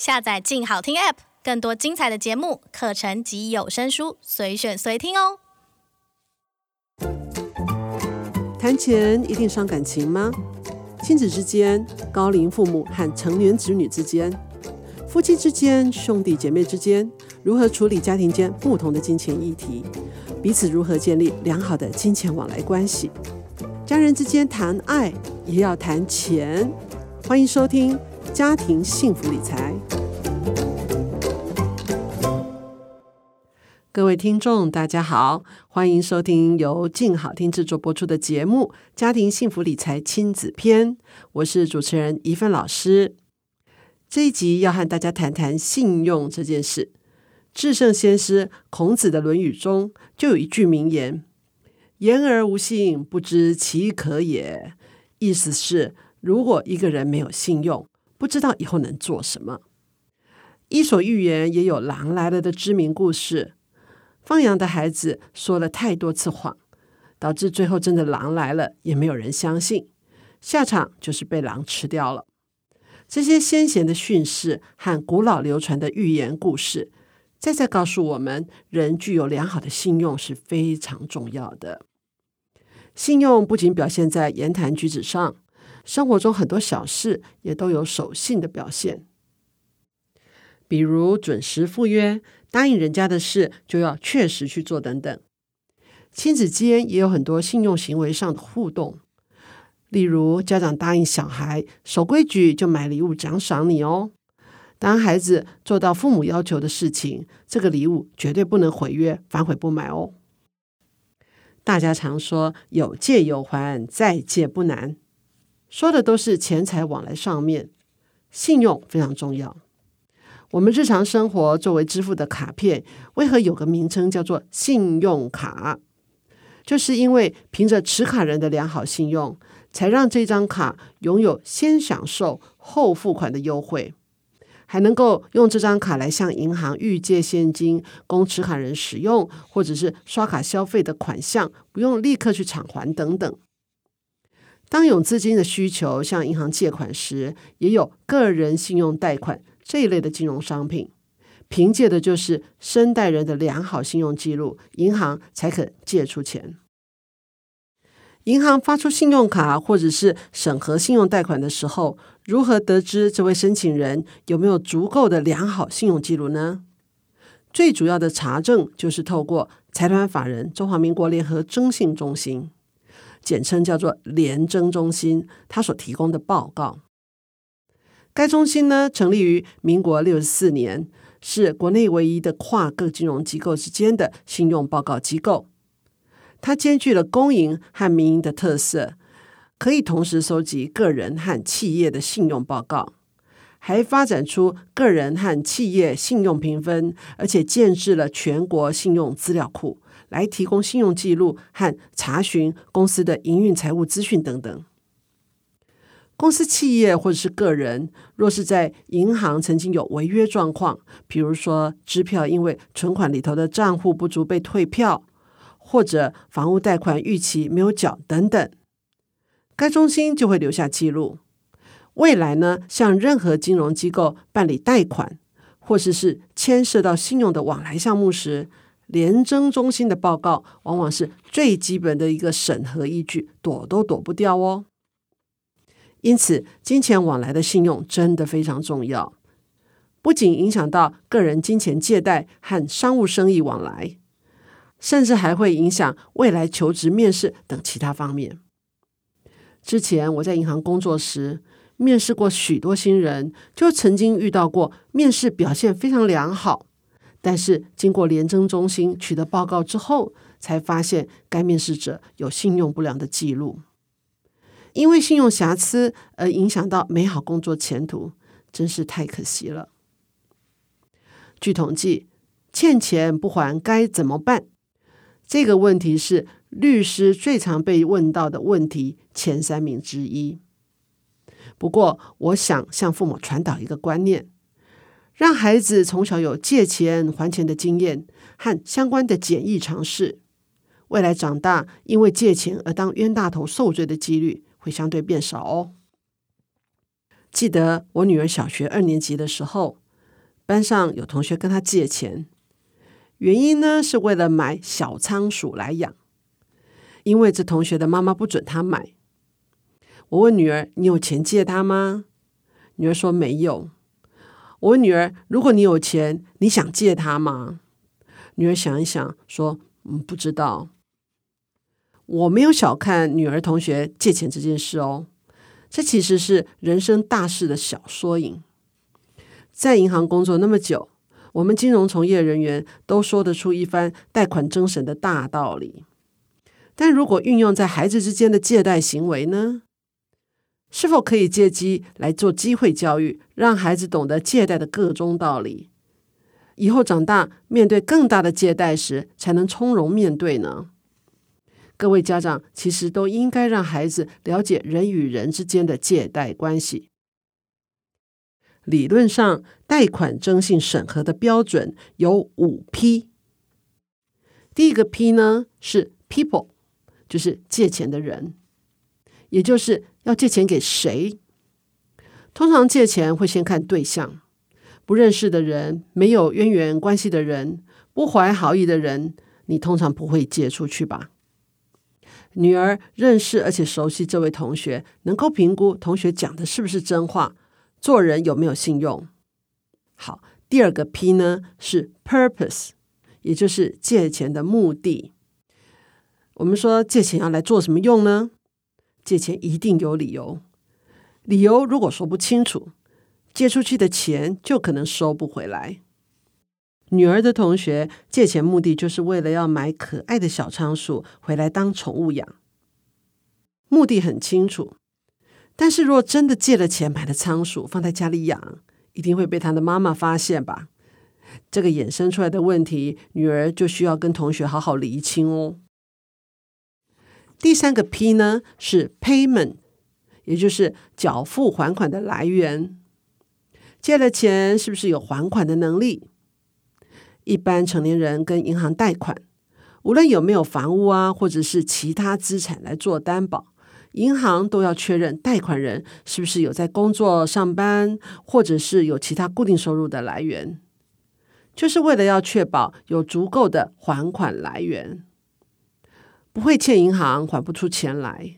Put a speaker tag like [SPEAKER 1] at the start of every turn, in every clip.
[SPEAKER 1] 下载“静好听 ”App，更多精彩的节目、课程及有声书，随选随听哦。
[SPEAKER 2] 谈钱一定伤感情吗？亲子之间、高龄父母和成年子女之间、夫妻之间、兄弟姐妹之间，如何处理家庭间不同的金钱议题？彼此如何建立良好的金钱往来关系？家人之间谈爱也要谈钱。欢迎收听《家庭幸福理财》。各位听众，大家好，欢迎收听由静好听制作播出的节目《家庭幸福理财亲子篇》。我是主持人一份老师。这一集要和大家谈谈信用这件事。至圣先师孔子的《论语》中就有一句名言：“言而无信，不知其可也。”意思是，如果一个人没有信用，不知道以后能做什么。《伊索寓言》也有狼来了的知名故事。放羊的孩子说了太多次谎，导致最后真的狼来了，也没有人相信，下场就是被狼吃掉了。这些先贤的训示和古老流传的寓言故事，再再告诉我们，人具有良好的信用是非常重要的。信用不仅表现在言谈举止上，生活中很多小事也都有守信的表现，比如准时赴约。答应人家的事就要确实去做，等等。亲子间也有很多信用行为上的互动，例如家长答应小孩守规矩就买礼物奖赏你哦。当孩子做到父母要求的事情，这个礼物绝对不能毁约，反悔不买哦。大家常说有借有还，再借不难，说的都是钱财往来上面，信用非常重要。我们日常生活作为支付的卡片，为何有个名称叫做信用卡？就是因为凭着持卡人的良好信用，才让这张卡拥有先享受后付款的优惠，还能够用这张卡来向银行预借现金供持卡人使用，或者是刷卡消费的款项不用立刻去偿还等等。当有资金的需求向银行借款时，也有个人信用贷款。这一类的金融商品，凭借的就是生贷人的良好信用记录，银行才肯借出钱。银行发出信用卡或者是审核信用贷款的时候，如何得知这位申请人有没有足够的良好信用记录呢？最主要的查证就是透过财团法人中华民国联合征信中心，简称叫做联征中心，它所提供的报告。该中心呢，成立于民国六十四年，是国内唯一的跨各金融机构之间的信用报告机构。它兼具了公营和民营的特色，可以同时收集个人和企业的信用报告，还发展出个人和企业信用评分，而且建置了全国信用资料库，来提供信用记录和查询公司的营运财务资讯等等。公司、企业或者是个人，若是在银行曾经有违约状况，比如说支票因为存款里头的账户不足被退票，或者房屋贷款逾期没有缴等等，该中心就会留下记录。未来呢，向任何金融机构办理贷款，或者是，是牵涉到信用的往来项目时，联征中心的报告往往是最基本的一个审核依据，躲都躲不掉哦。因此，金钱往来的信用真的非常重要，不仅影响到个人金钱借贷和商务生意往来，甚至还会影响未来求职面试等其他方面。之前我在银行工作时，面试过许多新人，就曾经遇到过面试表现非常良好，但是经过联征中心取得报告之后，才发现该面试者有信用不良的记录。因为信用瑕疵而影响到美好工作前途，真是太可惜了。据统计，欠钱不还该怎么办？这个问题是律师最常被问到的问题前三名之一。不过，我想向父母传导一个观念，让孩子从小有借钱还钱的经验和相关的简易尝试，未来长大因为借钱而当冤大头受罪的几率。会相对变少哦。记得我女儿小学二年级的时候，班上有同学跟她借钱，原因呢是为了买小仓鼠来养，因为这同学的妈妈不准他买。我问女儿：“你有钱借他吗？”女儿说：“没有。”我问女儿：“如果你有钱，你想借他吗？”女儿想一想，说：“嗯，不知道。”我没有小看女儿同学借钱这件事哦，这其实是人生大事的小缩影。在银行工作那么久，我们金融从业人员都说得出一番贷款精神的大道理。但如果运用在孩子之间的借贷行为呢？是否可以借机来做机会教育，让孩子懂得借贷的个中道理，以后长大面对更大的借贷时，才能从容面对呢？各位家长其实都应该让孩子了解人与人之间的借贷关系。理论上，贷款征信审核的标准有五批。第一个批呢是 People，就是借钱的人，也就是要借钱给谁。通常借钱会先看对象，不认识的人、没有渊源关系的人、不怀好意的人，你通常不会借出去吧？女儿认识而且熟悉这位同学，能够评估同学讲的是不是真话。做人有没有信用？好，第二个 P 呢是 purpose，也就是借钱的目的。我们说借钱要来做什么用呢？借钱一定有理由，理由如果说不清楚，借出去的钱就可能收不回来。女儿的同学借钱目的就是为了要买可爱的小仓鼠回来当宠物养，目的很清楚。但是，若真的借了钱买了仓鼠放在家里养，一定会被他的妈妈发现吧？这个衍生出来的问题，女儿就需要跟同学好好厘清哦。第三个 P 呢是 Payment，也就是缴付还款的来源。借了钱是不是有还款的能力？一般成年人跟银行贷款，无论有没有房屋啊，或者是其他资产来做担保。银行都要确认贷款人是不是有在工作上班，或者是有其他固定收入的来源，就是为了要确保有足够的还款来源，不会欠银行还不出钱来。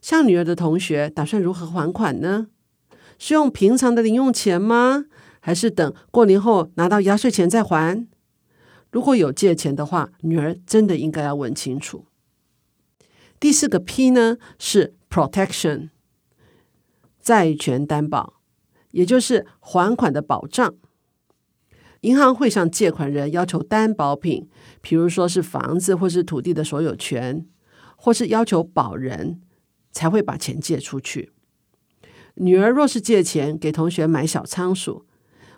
[SPEAKER 2] 像女儿的同学打算如何还款呢？是用平常的零用钱吗？还是等过年后拿到压岁钱再还？如果有借钱的话，女儿真的应该要问清楚。第四个 P 呢是 protection，债权担保，也就是还款的保障。银行会向借款人要求担保品，比如说是房子或是土地的所有权，或是要求保人才会把钱借出去。女儿若是借钱给同学买小仓鼠，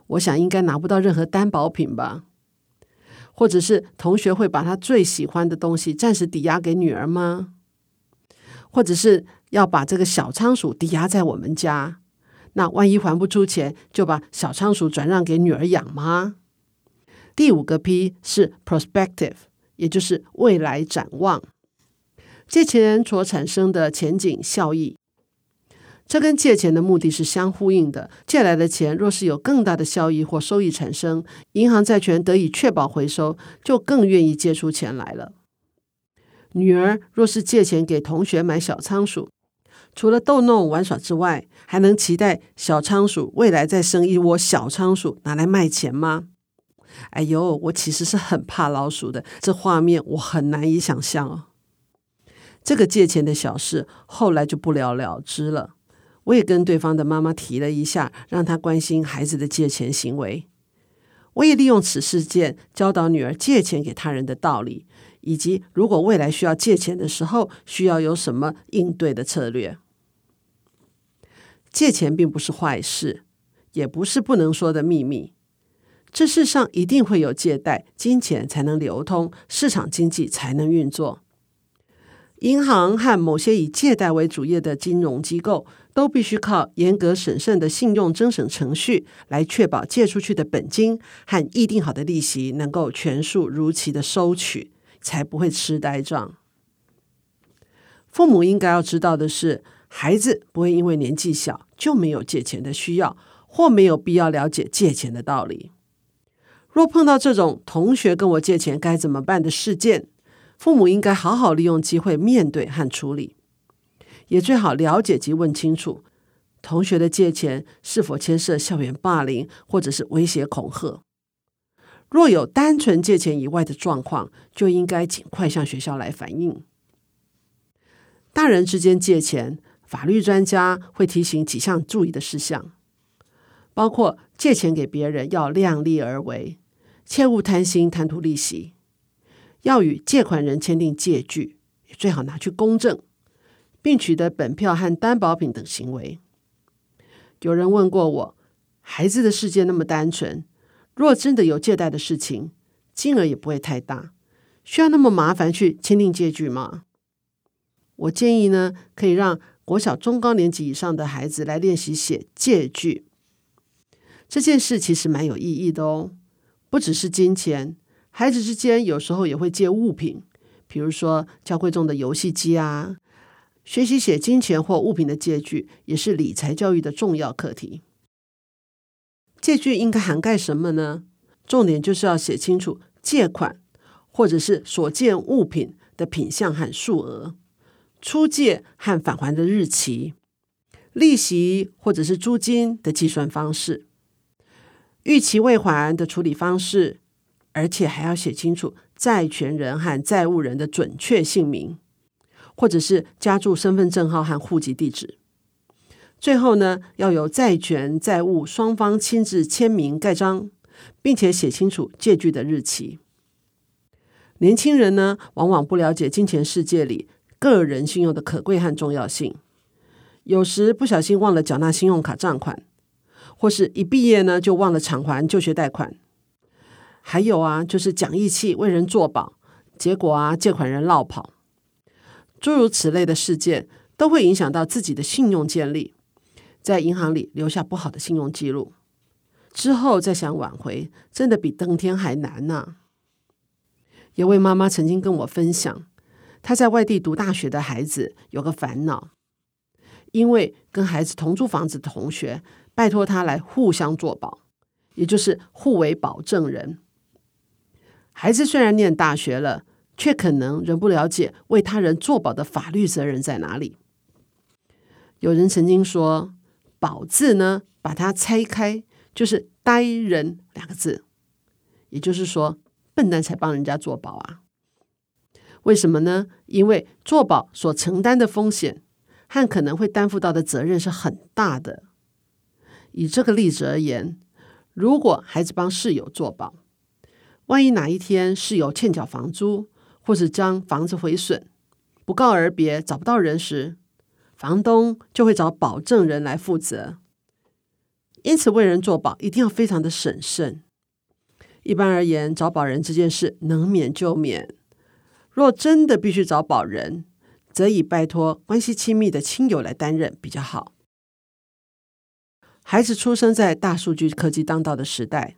[SPEAKER 2] 我想应该拿不到任何担保品吧？或者是同学会把他最喜欢的东西暂时抵押给女儿吗？或者是要把这个小仓鼠抵押在我们家，那万一还不出钱，就把小仓鼠转让给女儿养吗？第五个 P 是 prospective，也就是未来展望，借钱所产生的前景效益，这跟借钱的目的是相呼应的。借来的钱若是有更大的效益或收益产生，银行债权得以确保回收，就更愿意借出钱来了。女儿若是借钱给同学买小仓鼠，除了逗弄玩耍之外，还能期待小仓鼠未来再生一窝小仓鼠拿来卖钱吗？哎呦，我其实是很怕老鼠的，这画面我很难以想象哦。这个借钱的小事后来就不了了之了。我也跟对方的妈妈提了一下，让她关心孩子的借钱行为。我也利用此事件教导女儿借钱给他人的道理。以及如果未来需要借钱的时候，需要有什么应对的策略？借钱并不是坏事，也不是不能说的秘密。这世上一定会有借贷，金钱才能流通，市场经济才能运作。银行和某些以借贷为主业的金融机构，都必须靠严格审慎的信用征审程序，来确保借出去的本金和议定好的利息能够全数如期的收取。才不会痴呆账。父母应该要知道的是，孩子不会因为年纪小就没有借钱的需要，或没有必要了解借钱的道理。若碰到这种同学跟我借钱该怎么办的事件，父母应该好好利用机会面对和处理，也最好了解及问清楚同学的借钱是否牵涉校园霸凌或者是威胁恐吓。若有单纯借钱以外的状况，就应该尽快向学校来反映。大人之间借钱，法律专家会提醒几项注意的事项，包括借钱给别人要量力而为。切勿贪心贪图利息，要与借款人签订借据，最好拿去公证，并取得本票和担保品等行为。有人问过我，孩子的世界那么单纯，若真的有借贷的事情，金额也不会太大，需要那么麻烦去签订借据吗？我建议呢，可以让国小中高年级以上的孩子来练习写借据，这件事其实蛮有意义的哦。不只是金钱，孩子之间有时候也会借物品，比如说较贵重的游戏机啊。学习写金钱或物品的借据，也是理财教育的重要课题。借据应该涵盖什么呢？重点就是要写清楚借款或者是所借物品的品项和数额，出借和返还的日期，利息或者是租金的计算方式。逾期未还的处理方式，而且还要写清楚债权人和债务人的准确姓名，或者是加注身份证号和户籍地址。最后呢，要由债权债务双方亲自签名盖章，并且写清楚借据的日期。年轻人呢，往往不了解金钱世界里个人信用的可贵和重要性，有时不小心忘了缴纳信用卡账款。或是一毕业呢，就忘了偿还就学贷款，还有啊，就是讲义气为人作保，结果啊，借款人落跑，诸如此类的事件，都会影响到自己的信用建立，在银行里留下不好的信用记录，之后再想挽回，真的比登天还难呢、有位妈妈曾经跟我分享，他在外地读大学的孩子有个烦恼，因为跟孩子同租房子的同学。拜托他来互相作保，也就是互为保证人。孩子虽然念大学了，却可能仍不了解为他人作保的法律责任在哪里。有人曾经说，“保”字呢，把它拆开就是“呆人”两个字，也就是说，笨蛋才帮人家作保啊。为什么呢？因为作保所承担的风险和可能会担负到的责任是很大的。以这个例子而言，如果孩子帮室友作保，万一哪一天室友欠缴房租，或是将房子毁损，不告而别找不到人时，房东就会找保证人来负责。因此，为人作保一定要非常的审慎。一般而言，找保人这件事能免就免。若真的必须找保人，则以拜托关系亲密的亲友来担任比较好。孩子出生在大数据科技当道的时代，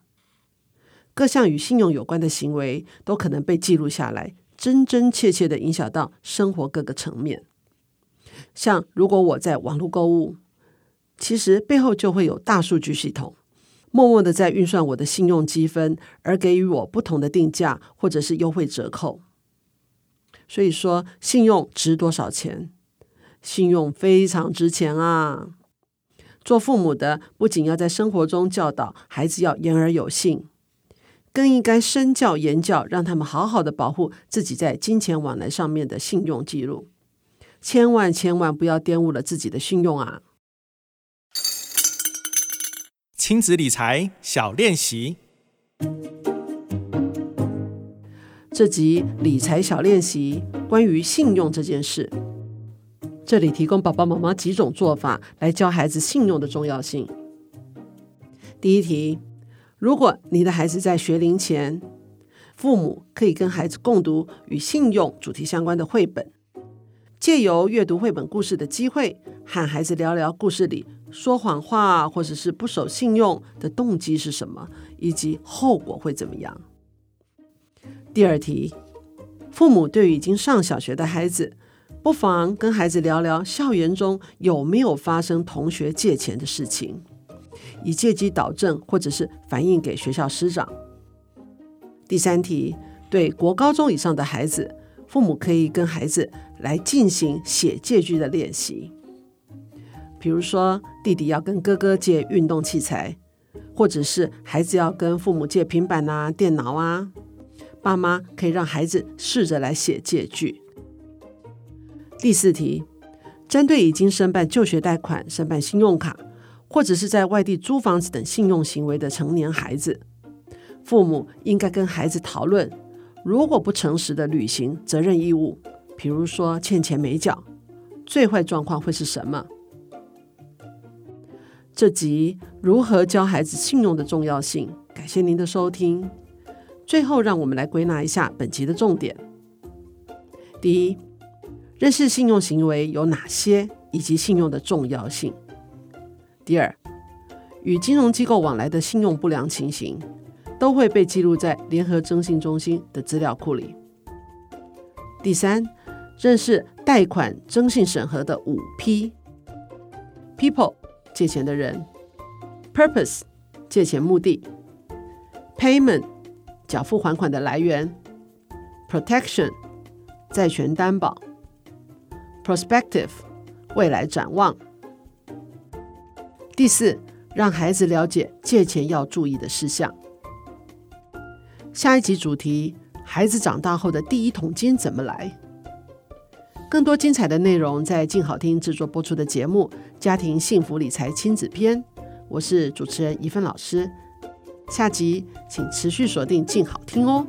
[SPEAKER 2] 各项与信用有关的行为都可能被记录下来，真真切切的影响到生活各个层面。像如果我在网络购物，其实背后就会有大数据系统，默默的在运算我的信用积分，而给予我不同的定价或者是优惠折扣。所以说，信用值多少钱？信用非常值钱啊！做父母的不仅要在生活中教导孩子要言而有信，更应该身教言教，让他们好好的保护自己在金钱往来上面的信用记录，千万千万不要玷污了自己的信用啊！
[SPEAKER 3] 亲子理财小练习，
[SPEAKER 2] 这集理财小练习关于信用这件事。这里提供爸爸妈妈几种做法来教孩子信用的重要性。第一题，如果你的孩子在学龄前，父母可以跟孩子共读与信用主题相关的绘本，借由阅读绘本故事的机会，和孩子聊聊故事里说谎话或者是不守信用的动机是什么，以及后果会怎么样。第二题，父母对于已经上小学的孩子，不妨跟孩子聊聊校园中有没有发生同学借钱的事情，以借机导正或者是反映给学校师长。第三题，对国高中以上的孩子，父母可以跟孩子来进行写借据的练习。比如说，弟弟要跟哥哥借运动器材，或者是孩子要跟父母借平板啊、电脑啊，爸妈可以让孩子试着来写借据。第四题，针对已经申办就学贷款、申办信用卡，或者是在外地租房子等信用行为的成年孩子，父母应该跟孩子讨论，如果不诚实的履行责任义务，比如说欠钱没缴，最坏状况会是什么？这集如何教孩子信用的重要性？感谢您的收听。最后，让我们来归纳一下本集的重点：第一，认识信用行为有哪些，以及信用的重要性；第二，与金融机构往来的信用不良情形，都会被记录在联合征信中心的资料库里；第三，认识贷款征信审核的五 P：People。借钱的人，purpose 借钱目的，payment 缴付还款的来源，protection 债权担保，prospective 未来展望。第四，让孩子了解借钱要注意的事项。下一集主题：孩子长大后的第一桶金怎么来？更多精彩的内容在静好听制作播出的节目《家庭幸福理财亲子篇》，我是主持人一芬老师。下集请持续锁定静好听哦。